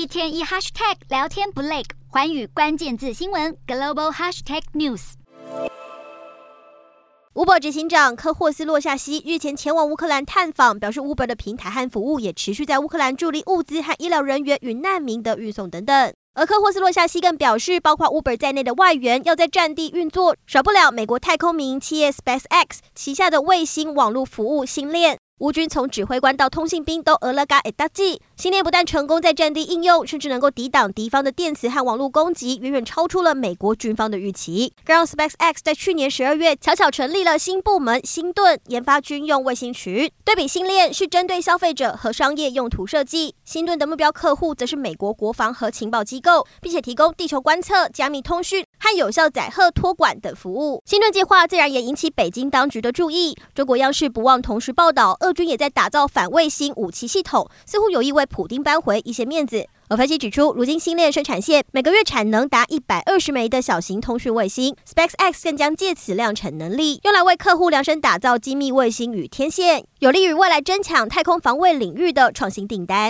一天一 hashtag 聊天不累，寰宇关键字新闻 global hashtag news。Uber 执行长科霍斯·洛夏西日前前往乌克兰探访，表示 Uber 的平台和服务也持续在乌克兰助力物资和医疗人员与难民的运送等等。而科霍斯·洛夏西更表示，包括 Uber 在内的外援要在战地运作，少不了美国太空民营企业 SpaceX 旗下的卫星网络服务星链。乌军从指挥官到通信兵都俄勒嘎诶达记，星链不但成功在战地应用，甚至能够抵挡敌方的电磁和网络攻击，远远超出了美国军方的预期，更让 SpaceX 在去年十二月悄悄成立了新部门星盾，研发军用卫星群。对比星链是针对消费者和商业用途设计，星盾的目标客户则是美国国防和情报机构，并且提供地球观测、加密通讯和有效载荷托管等服务。新盾计划自然也引起北京当局的注意。中国央视不忘同时报道，俄军也在打造反卫星武器系统，似乎有意为普丁扳回一些面子。而分析指出，如今星链生产线每个月产能达一百二十枚的小型通讯卫星，SpaceX 更将借此量产能力用来为客户量身打造精密卫星与天线，有利于未来争抢太空防卫领域的创新订单。